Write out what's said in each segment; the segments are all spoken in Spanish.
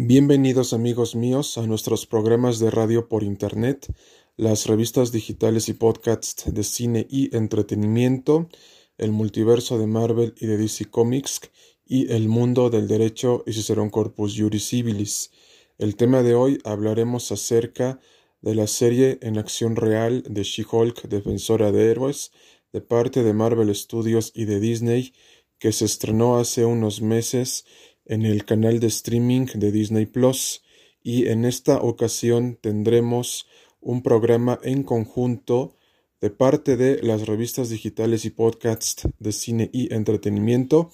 Bienvenidos amigos míos a nuestros programas de radio por internet, las revistas digitales y podcasts de cine y entretenimiento, el multiverso de Marvel y de DC Comics y el mundo del derecho y Cicerón Corpus Juris Civilis. El tema de hoy hablaremos acerca de la serie en acción real de She-Hulk, Defensora de Héroes, de parte de Marvel Studios y de Disney, que se estrenó hace unos meses en el canal de streaming de Disney Plus y en esta ocasión tendremos un programa en conjunto de parte de las revistas digitales y podcasts de cine y entretenimiento,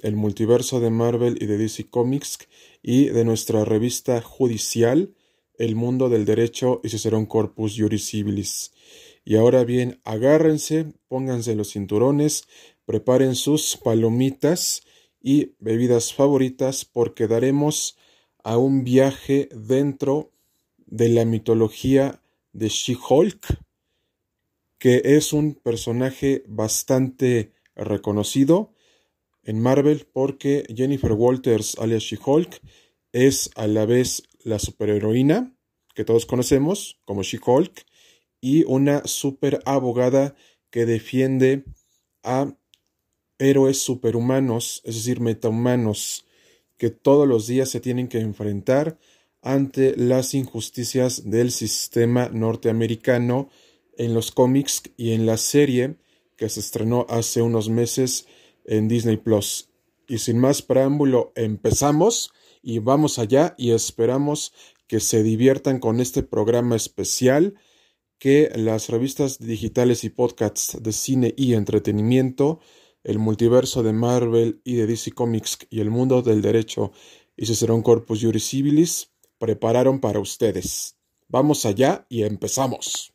el multiverso de Marvel y de DC Comics y de nuestra revista judicial, El mundo del derecho y un Corpus Juris Civilis. Y ahora bien, agárrense, pónganse los cinturones, preparen sus palomitas y bebidas favoritas porque daremos a un viaje dentro de la mitología de She-Hulk, que es un personaje bastante reconocido en Marvel porque Jennifer Walters, alias She-Hulk, es a la vez la superheroína que todos conocemos como She-Hulk y una super abogada que defiende a héroes superhumanos, es decir, metahumanos, que todos los días se tienen que enfrentar ante las injusticias del sistema norteamericano en los cómics y en la serie que se estrenó hace unos meses en Disney Plus. Y sin más preámbulo, empezamos y vamos allá y esperamos que se diviertan con este programa especial que las revistas digitales y podcasts de cine y entretenimiento el multiverso de Marvel y de DC Comics y el mundo del derecho y un Corpus Juris Civilis prepararon para ustedes. Vamos allá y empezamos.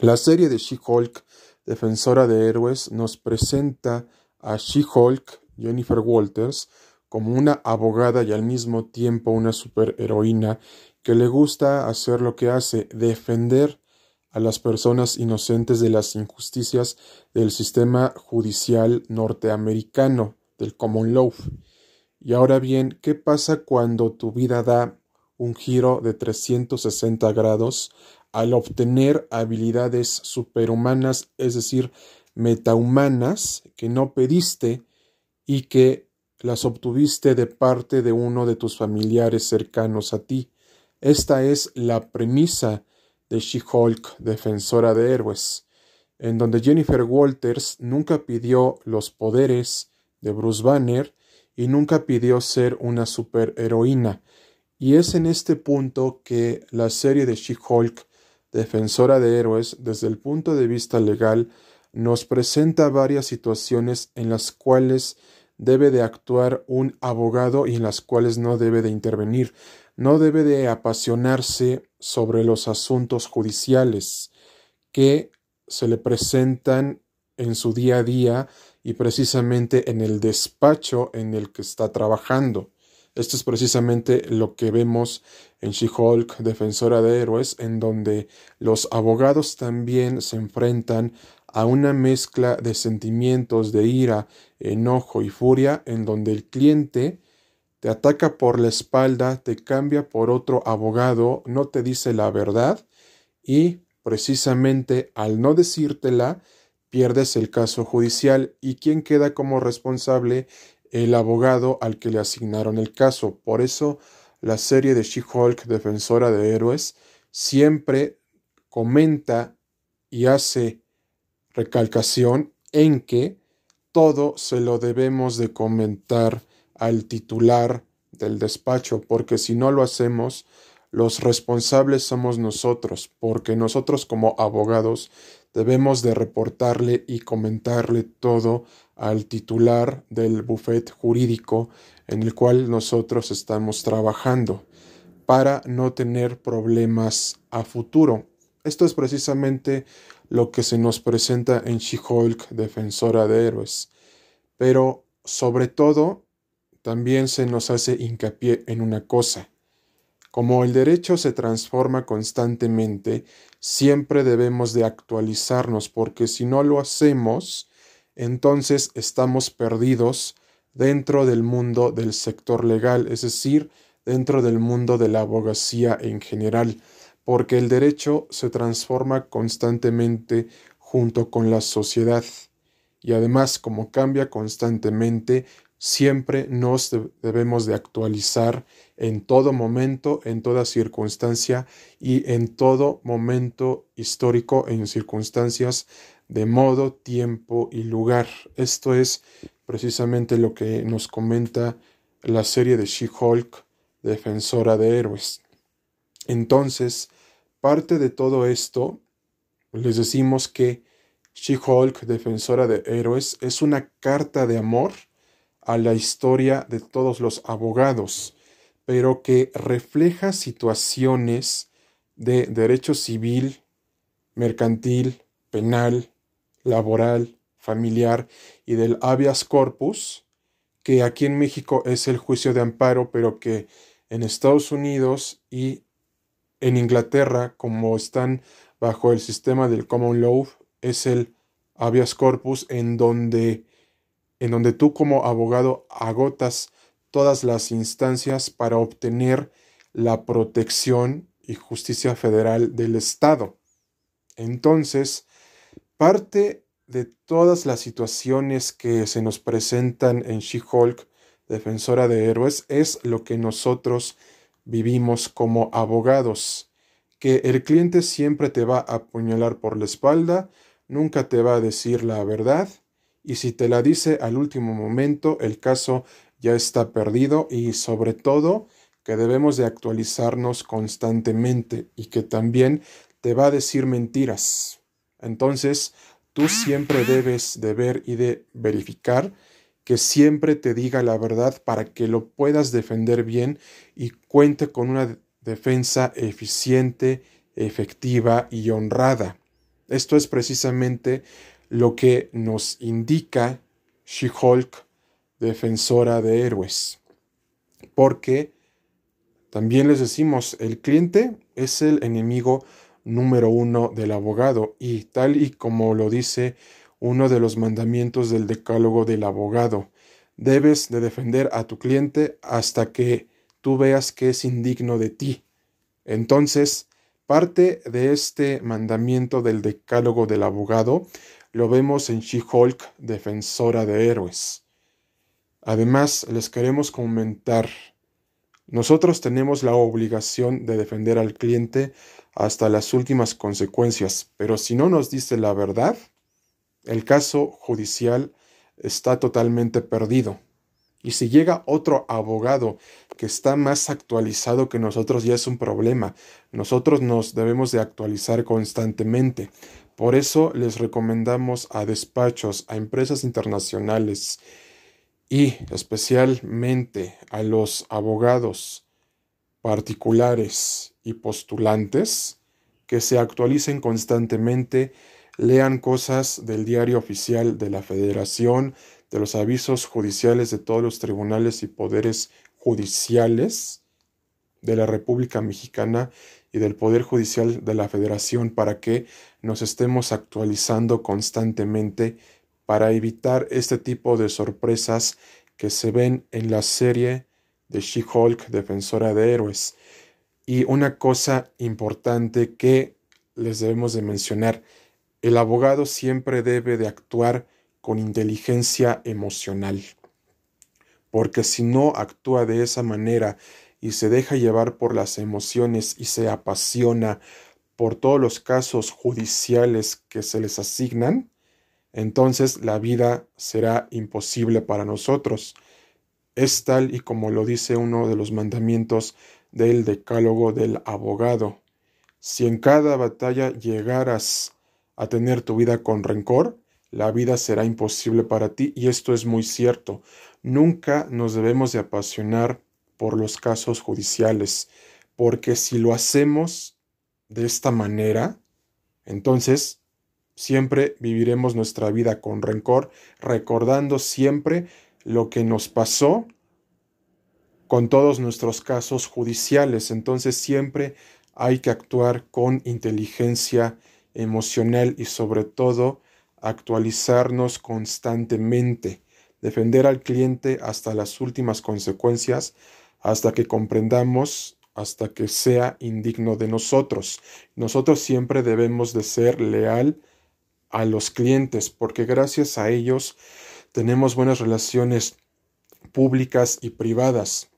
La serie de She-Hulk defensora de héroes, nos presenta a She-Hulk, Jennifer Walters, como una abogada y al mismo tiempo una superheroína que le gusta hacer lo que hace, defender a las personas inocentes de las injusticias del sistema judicial norteamericano, del common law. Y ahora bien, ¿qué pasa cuando tu vida da un giro de 360 grados al obtener habilidades superhumanas, es decir, metahumanas, que no pediste y que las obtuviste de parte de uno de tus familiares cercanos a ti. Esta es la premisa de She-Hulk, defensora de héroes, en donde Jennifer Walters nunca pidió los poderes de Bruce Banner y nunca pidió ser una superheroína. Y es en este punto que la serie de She-Hulk defensora de héroes, desde el punto de vista legal, nos presenta varias situaciones en las cuales debe de actuar un abogado y en las cuales no debe de intervenir, no debe de apasionarse sobre los asuntos judiciales que se le presentan en su día a día y precisamente en el despacho en el que está trabajando. Esto es precisamente lo que vemos en She-Hulk, Defensora de Héroes, en donde los abogados también se enfrentan a una mezcla de sentimientos de ira, enojo y furia, en donde el cliente te ataca por la espalda, te cambia por otro abogado, no te dice la verdad y precisamente al no decírtela, pierdes el caso judicial. Y quien queda como responsable el abogado al que le asignaron el caso. Por eso la serie de She-Hulk, defensora de héroes, siempre comenta y hace recalcación en que todo se lo debemos de comentar al titular del despacho, porque si no lo hacemos, los responsables somos nosotros, porque nosotros como abogados debemos de reportarle y comentarle todo al titular del bufet jurídico en el cual nosotros estamos trabajando para no tener problemas a futuro. Esto es precisamente lo que se nos presenta en She-Hulk, defensora de héroes. Pero sobre todo también se nos hace hincapié en una cosa. Como el derecho se transforma constantemente, siempre debemos de actualizarnos porque si no lo hacemos, entonces estamos perdidos dentro del mundo del sector legal, es decir, dentro del mundo de la abogacía en general, porque el derecho se transforma constantemente junto con la sociedad y además como cambia constantemente, siempre nos debemos de actualizar en todo momento, en toda circunstancia y en todo momento histórico en circunstancias de modo, tiempo y lugar. Esto es precisamente lo que nos comenta la serie de She-Hulk, defensora de héroes. Entonces, parte de todo esto, les decimos que She-Hulk, defensora de héroes, es una carta de amor a la historia de todos los abogados, pero que refleja situaciones de derecho civil, mercantil, penal, laboral, familiar y del habeas corpus, que aquí en México es el juicio de amparo, pero que en Estados Unidos y en Inglaterra, como están bajo el sistema del common law, es el habeas corpus en donde en donde tú como abogado agotas todas las instancias para obtener la protección y justicia federal del Estado. Entonces, Parte de todas las situaciones que se nos presentan en She-Hulk, defensora de héroes, es lo que nosotros vivimos como abogados, que el cliente siempre te va a apuñalar por la espalda, nunca te va a decir la verdad, y si te la dice al último momento, el caso ya está perdido y sobre todo que debemos de actualizarnos constantemente y que también te va a decir mentiras. Entonces, tú siempre debes de ver y de verificar que siempre te diga la verdad para que lo puedas defender bien y cuente con una defensa eficiente, efectiva y honrada. Esto es precisamente lo que nos indica She-Hulk, defensora de héroes. Porque también les decimos, el cliente es el enemigo número uno del abogado y tal y como lo dice uno de los mandamientos del decálogo del abogado, debes de defender a tu cliente hasta que tú veas que es indigno de ti. Entonces, parte de este mandamiento del decálogo del abogado lo vemos en She-Hulk, defensora de héroes. Además, les queremos comentar, nosotros tenemos la obligación de defender al cliente hasta las últimas consecuencias, pero si no nos dice la verdad, el caso judicial está totalmente perdido. Y si llega otro abogado que está más actualizado que nosotros, ya es un problema. Nosotros nos debemos de actualizar constantemente. Por eso les recomendamos a despachos, a empresas internacionales y especialmente a los abogados particulares y postulantes que se actualicen constantemente, lean cosas del diario oficial de la Federación, de los avisos judiciales de todos los tribunales y poderes judiciales de la República Mexicana y del Poder Judicial de la Federación para que nos estemos actualizando constantemente para evitar este tipo de sorpresas que se ven en la serie de She-Hulk, defensora de héroes. Y una cosa importante que les debemos de mencionar, el abogado siempre debe de actuar con inteligencia emocional, porque si no actúa de esa manera y se deja llevar por las emociones y se apasiona por todos los casos judiciales que se les asignan, entonces la vida será imposible para nosotros. Es tal y como lo dice uno de los mandamientos del decálogo del abogado. Si en cada batalla llegaras a tener tu vida con rencor, la vida será imposible para ti y esto es muy cierto. Nunca nos debemos de apasionar por los casos judiciales, porque si lo hacemos de esta manera, entonces siempre viviremos nuestra vida con rencor, recordando siempre lo que nos pasó con todos nuestros casos judiciales. Entonces siempre hay que actuar con inteligencia emocional y sobre todo actualizarnos constantemente, defender al cliente hasta las últimas consecuencias, hasta que comprendamos, hasta que sea indigno de nosotros. Nosotros siempre debemos de ser leal a los clientes, porque gracias a ellos tenemos buenas relaciones públicas y privadas,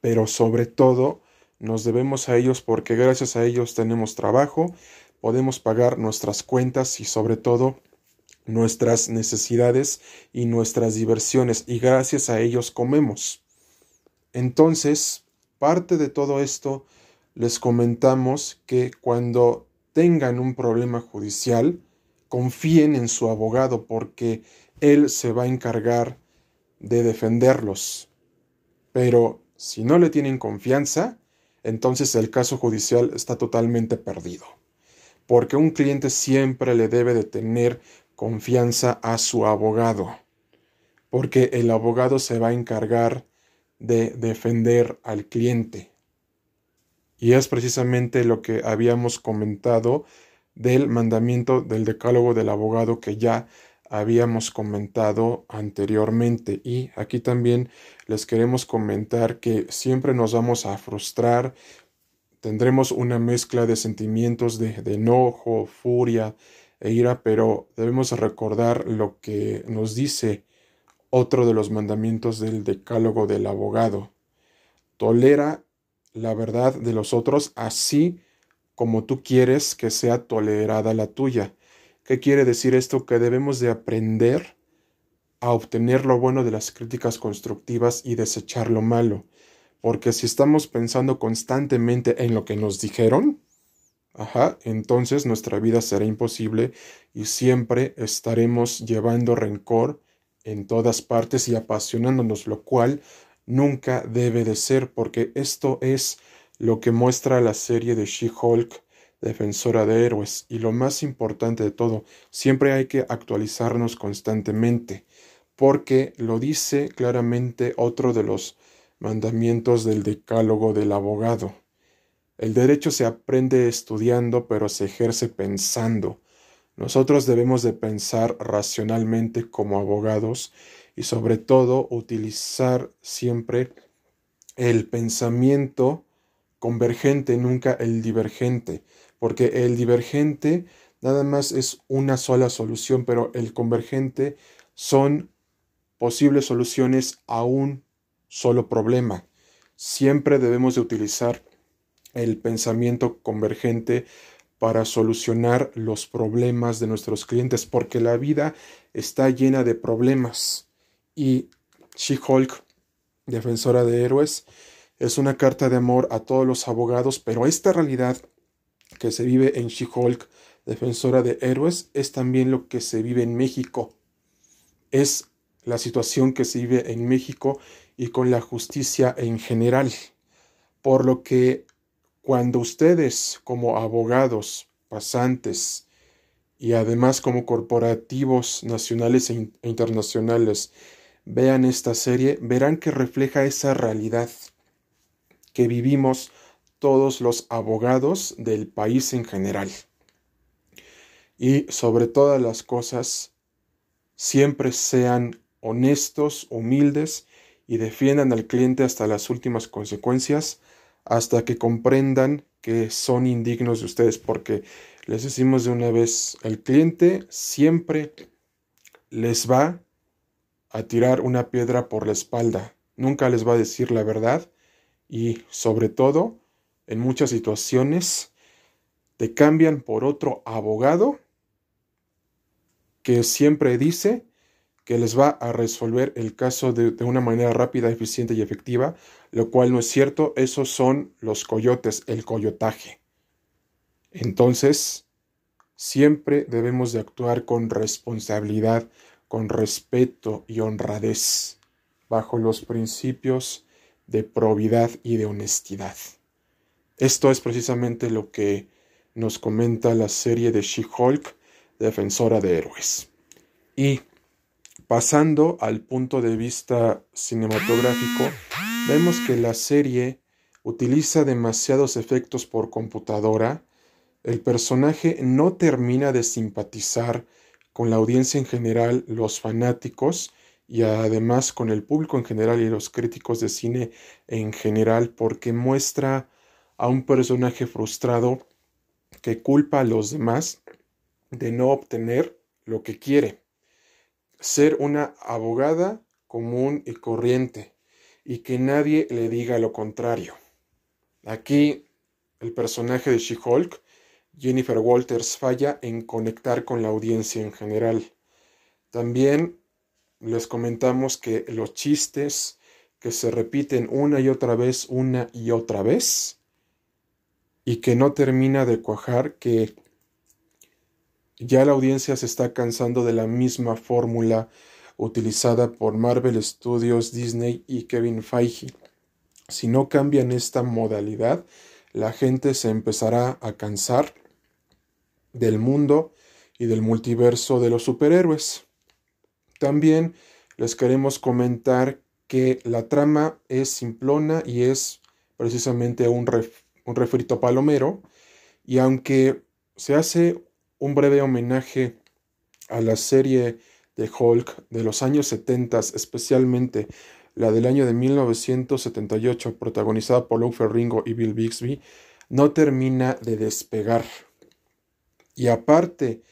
pero sobre todo nos debemos a ellos porque gracias a ellos tenemos trabajo, podemos pagar nuestras cuentas y sobre todo nuestras necesidades y nuestras diversiones y gracias a ellos comemos. Entonces, parte de todo esto les comentamos que cuando tengan un problema judicial, confíen en su abogado porque él se va a encargar de defenderlos. Pero si no le tienen confianza, entonces el caso judicial está totalmente perdido. Porque un cliente siempre le debe de tener confianza a su abogado, porque el abogado se va a encargar de defender al cliente. Y es precisamente lo que habíamos comentado del mandamiento del decálogo del abogado que ya habíamos comentado anteriormente. Y aquí también les queremos comentar que siempre nos vamos a frustrar, tendremos una mezcla de sentimientos de, enojo, furia, e ira, pero debemos recordar lo que nos dice otro de los mandamientos del decálogo del abogado. Tolera la verdad de los otros así como tú quieres que sea tolerada la tuya. ¿Qué quiere decir esto? Que debemos de aprender a obtener lo bueno de las críticas constructivas y desechar lo malo. Porque si estamos pensando constantemente en lo que nos dijeron, entonces nuestra vida será imposible y siempre estaremos llevando rencor en todas partes y apasionándonos, lo cual nunca debe de ser, porque esto es lo que muestra la serie de She-Hulk, defensora de héroes. Y lo más importante de todo, siempre hay que actualizarnos constantemente, porque lo dice claramente otro de los mandamientos del decálogo del abogado. El derecho se aprende estudiando, pero se ejerce pensando. Nosotros debemos de pensar racionalmente como abogados y sobre todo utilizar siempre el pensamiento convergente, nunca el divergente, porque el divergente nada más es una sola solución, pero el convergente son posibles soluciones a un solo problema. Siempre debemos de utilizar el pensamiento convergente para solucionar los problemas de nuestros clientes, porque la vida está llena de problemas. Y She-Hulk, defensora de héroes, es una carta de amor a todos los abogados, pero esta realidad que se vive en She-Hulk, defensora de héroes, es también lo que se vive en México. Es la situación que se vive en México y con la justicia en general. Por lo que cuando ustedes como abogados, pasantes y además como corporativos nacionales e, e internacionales vean esta serie, verán que refleja esa realidad que vivimos todos los abogados del país en general. Y sobre todas las cosas, siempre sean honestos, humildes y defiendan al cliente hasta las últimas consecuencias hasta que comprendan que son indignos de ustedes, porque les decimos de una vez, el cliente siempre les va a tirar una piedra por la espalda, nunca les va a decir la verdad y sobre todo, en muchas situaciones, te cambian por otro abogado que siempre dice que les va a resolver el caso de, una manera rápida, eficiente y efectiva, lo cual no es cierto, esos son los coyotes, el coyotaje. Entonces, siempre debemos de actuar con responsabilidad, con respeto y honradez, bajo los principios de probidad y de honestidad. Esto es precisamente lo que nos comenta la serie de She-Hulk, defensora de héroes. Y Pasando al punto de vista cinematográfico, vemos que la serie utiliza demasiados efectos por computadora, el personaje no termina de simpatizar con la audiencia en general, los fanáticos y además con el público en general y los críticos de cine en general, porque muestra a un personaje frustrado que culpa a los demás de no obtener lo que quiere. Ser una abogada común y corriente y que nadie le diga lo contrario. Aquí el personaje de She-Hulk, Jennifer Walters, falla en conectar con la audiencia en general. También les comentamos que los chistes que se repiten una y otra vez, una y otra vez, y que no termina de cuajar, que ya la audiencia se está cansando de la misma fórmula utilizada por Marvel Studios, Disney y Kevin Feige. Si no cambian esta modalidad, la gente se empezará a cansar del mundo y del multiverso de los superhéroes. También les queremos comentar que la trama es simplona y es precisamente un, un refrito palomero. Y aunque se hace un breve homenaje a la serie de Hulk de los años 70, especialmente la del año de 1978, protagonizada por Lou Ferringo y Bill Bixby, no termina de despegar. Y aparte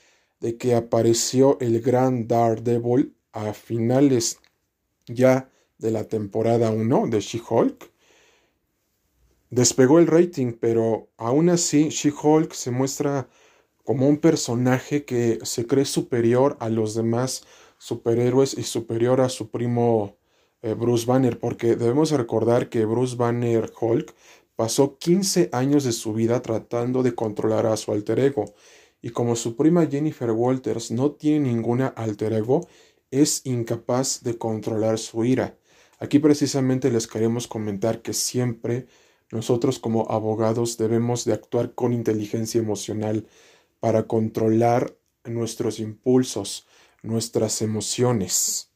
de que apareció el gran Daredevil a finales ya de la temporada 1 de She-Hulk, despegó el rating, pero aún así She-Hulk se muestra como un personaje que se cree superior a los demás superhéroes y superior a su primo eh, Bruce Banner, porque debemos recordar que Bruce Banner Hulk pasó 15 años de su vida tratando de controlar a su alter ego, y como su prima Jennifer Walters no tiene ninguna alter ego, es incapaz de controlar su ira. Aquí precisamente les queremos comentar que siempre nosotros como abogados debemos de actuar con inteligencia emocional, para controlar nuestros impulsos, nuestras emociones,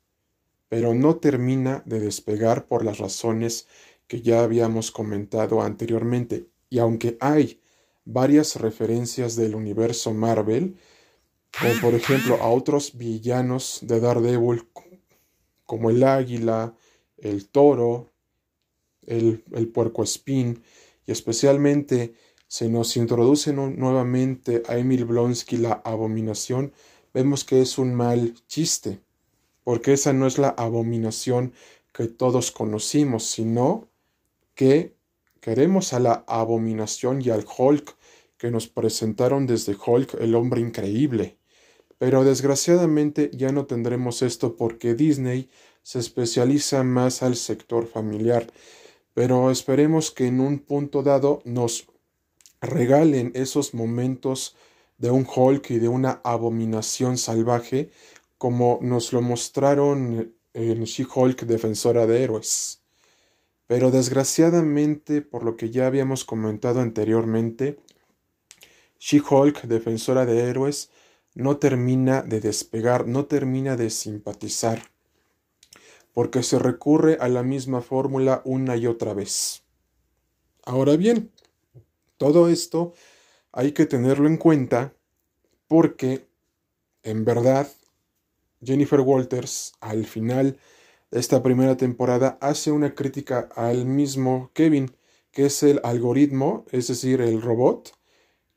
pero no termina de despegar por las razones que ya habíamos comentado anteriormente. Y aunque hay varias referencias del universo Marvel, como por ejemplo a otros villanos de Daredevil, como el águila, el toro, el, el puerco espín, y especialmente se nos introduce nuevamente a Emil Blonsky la abominación, vemos que es un mal chiste, porque esa no es la abominación que todos conocimos, sino que queremos a la abominación y al Hulk que nos presentaron desde Hulk el hombre increíble. Pero desgraciadamente ya no tendremos esto porque Disney se especializa más al sector familiar. Pero esperemos que en un punto dado nos regalen esos momentos de un Hulk y de una abominación salvaje como nos lo mostraron en She-Hulk defensora de héroes. Pero desgraciadamente, por lo que ya habíamos comentado anteriormente, She-Hulk defensora de héroes no termina de despegar, no termina de simpatizar, porque se recurre a la misma fórmula una y otra vez. Ahora bien, todo esto hay que tenerlo en cuenta porque en verdad Jennifer Walters al final de esta primera temporada hace una crítica al mismo Kevin, que es el algoritmo, es decir, el robot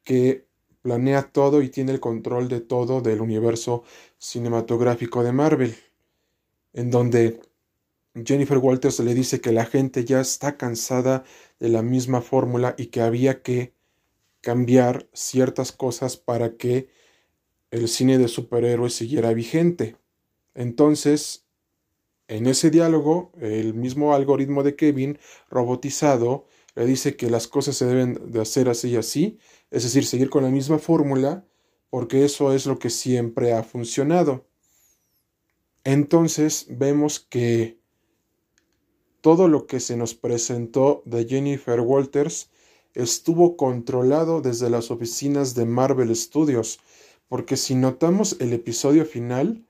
que planea todo y tiene el control de todo del universo cinematográfico de Marvel, en donde Jennifer Walters le dice que la gente ya está cansada de la misma fórmula y que había que cambiar ciertas cosas para que el cine de superhéroes siguiera vigente. Entonces, en ese diálogo, el mismo algoritmo de Kevin, robotizado, le dice que las cosas se deben de hacer así y así, es decir, seguir con la misma fórmula, porque eso es lo que siempre ha funcionado. Entonces vemos que todo lo que se nos presentó de Jennifer Walters estuvo controlado desde las oficinas de Marvel Studios, porque si notamos el episodio final,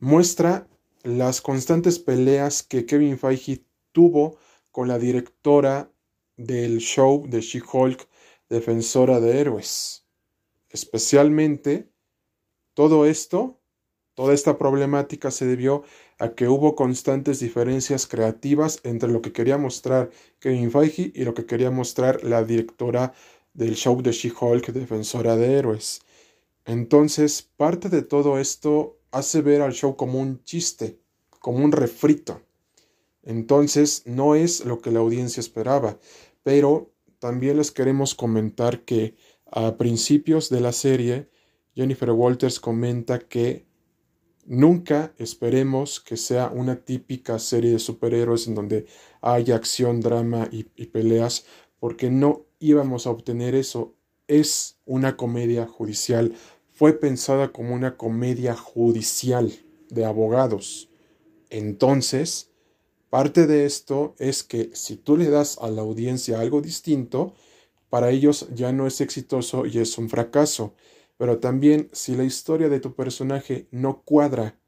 muestra las constantes peleas que Kevin Feige tuvo con la directora del show de She-Hulk, defensora de héroes. Especialmente, todo esto, toda esta problemática se debió a que hubo constantes diferencias creativas entre lo que quería mostrar Kevin Feige y lo que quería mostrar la directora del show de She-Hulk, defensora de héroes. Entonces, parte de todo esto hace ver al show como un chiste, como un refrito. Entonces, no es lo que la audiencia esperaba, pero también les queremos comentar que a principios de la serie, Jennifer Walters comenta que nunca esperemos que sea una típica serie de superhéroes en donde haya acción, drama y, peleas, porque no íbamos a obtener eso. Es una comedia judicial fue pensada como una comedia judicial de abogados. Entonces, parte de esto es que si tú le das a la audiencia algo distinto, para ellos ya no es exitoso y es un fracaso. Pero también si la historia de tu personaje no cuadra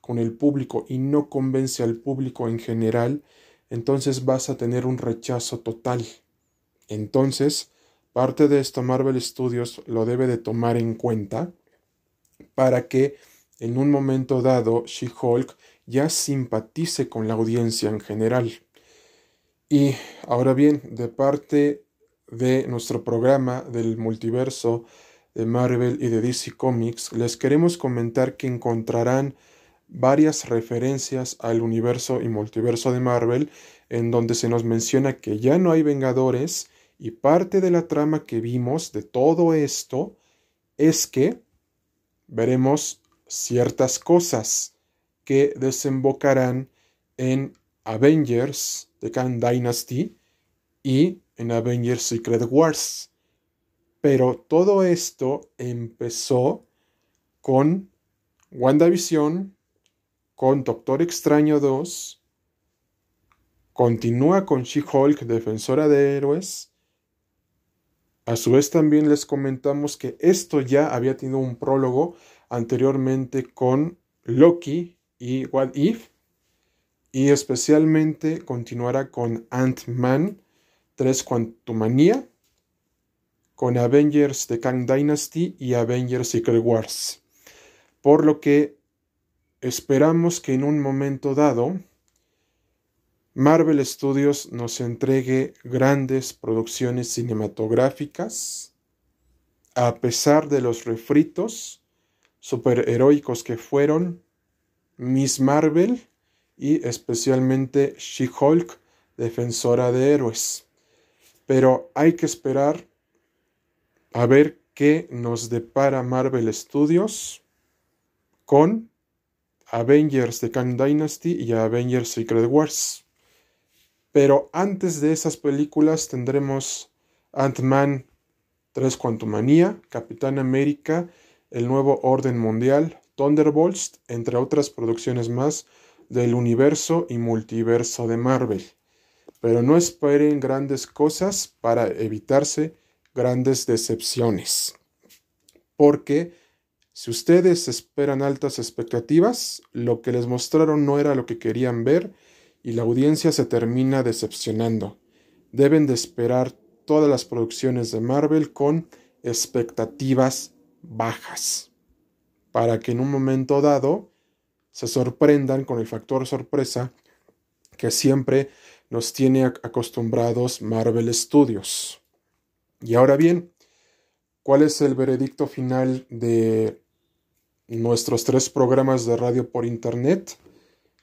con el público y no convence al público en general, entonces vas a tener un rechazo total. Entonces, Parte de esto Marvel Studios lo debe de tomar en cuenta para que en un momento dado She-Hulk ya simpatice con la audiencia en general. Y ahora bien, de parte de nuestro programa del multiverso de Marvel y de DC Comics, les queremos comentar que encontrarán varias referencias al universo y multiverso de Marvel, en donde se nos menciona que ya no hay Vengadores y parte de la trama que vimos de todo esto es que veremos ciertas cosas que desembocarán en Avengers The Khan Dynasty y en Avengers Secret Wars. Pero todo esto empezó con WandaVision, con Doctor Extraño 2, continúa con She-Hulk, Defensora de Héroes, a su vez también les comentamos que esto ya había tenido un prólogo anteriormente con Loki y What If. Y especialmente continuará con Ant-Man 3 Quantumania con Avengers The Kang Dynasty y Avengers Secret Wars. Por lo que esperamos que en un momento dado Marvel Studios nos entregue grandes producciones cinematográficas, a pesar de los refritos superheroicos que fueron Miss Marvel y especialmente She-Hulk, defensora de héroes. Pero hay que esperar a ver qué nos depara Marvel Studios con Avengers The Kang Dynasty y Avengers Secret Wars. Pero antes de esas películas tendremos Ant-Man 3 Quantumania, Capitán América, El Nuevo Orden Mundial, Thunderbolts, entre otras producciones más del universo y multiverso de Marvel. Pero no esperen grandes cosas para evitarse grandes decepciones. Porque si ustedes esperan altas expectativas, lo que les mostraron no era lo que querían ver y la audiencia se termina decepcionando. Deben de esperar todas las producciones de Marvel con expectativas bajas, para que en un momento dado se sorprendan con el factor sorpresa que siempre nos tiene acostumbrados Marvel Studios. Y ahora bien, ¿cuál es el veredicto final de nuestros tres programas de radio por Internet?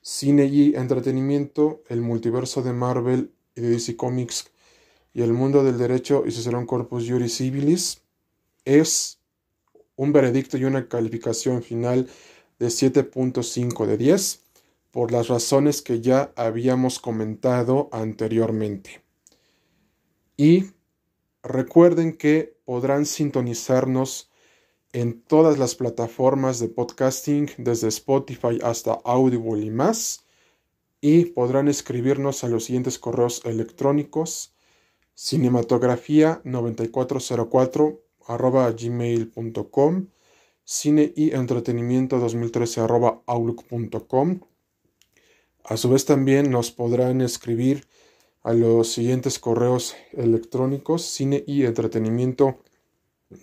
cine y entretenimiento, el multiverso de Marvel y de DC Comics y el mundo del derecho y Cicerón Corpus Juris Civilis es un veredicto y una calificación final de 7.5 de 10 por las razones que ya habíamos comentado anteriormente. Y recuerden que podrán sintonizarnos en todas las plataformas de podcasting, desde Spotify hasta Audible y más. Y podrán escribirnos a los siguientes correos electrónicos cinematografía9404 arroba gmail.com cine y entretenimiento 2013 outlook.com. A su vez también nos podrán escribir a los siguientes correos electrónicos cine y entretenimiento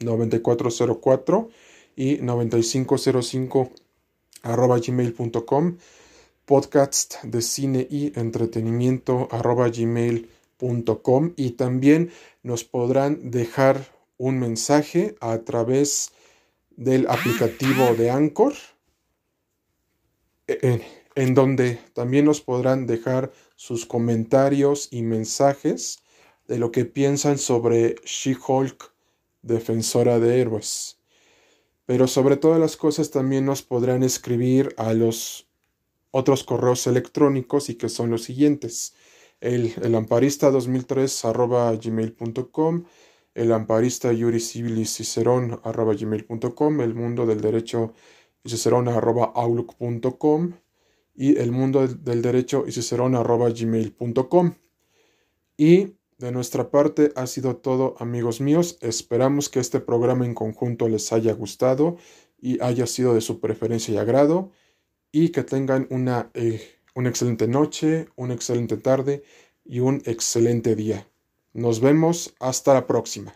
9404 y 9505 arroba gmail.com podcast de cine y entretenimiento arroba gmail.com y también nos podrán dejar un mensaje a través del aplicativo de Anchor en, en donde también nos podrán dejar sus comentarios y mensajes de lo que piensan sobre She-Hulk, defensora de héroes. Pero sobre todas las cosas también nos podrán escribir a los otros correos electrónicos y que son los siguientes. El, el amparista 2003 arroba gmail.com, el amparista Yuri Civilis Cicerón arroba gmail.com, el mundo del derecho Cicerón arroba outlook.com y el mundo del derecho y cicerón arroba gmail.com. Y de nuestra parte ha sido todo amigos míos. Esperamos que este programa en conjunto les haya gustado y haya sido de su preferencia y agrado y que tengan una, eh, una excelente noche, una excelente tarde y un excelente día. Nos vemos hasta la próxima.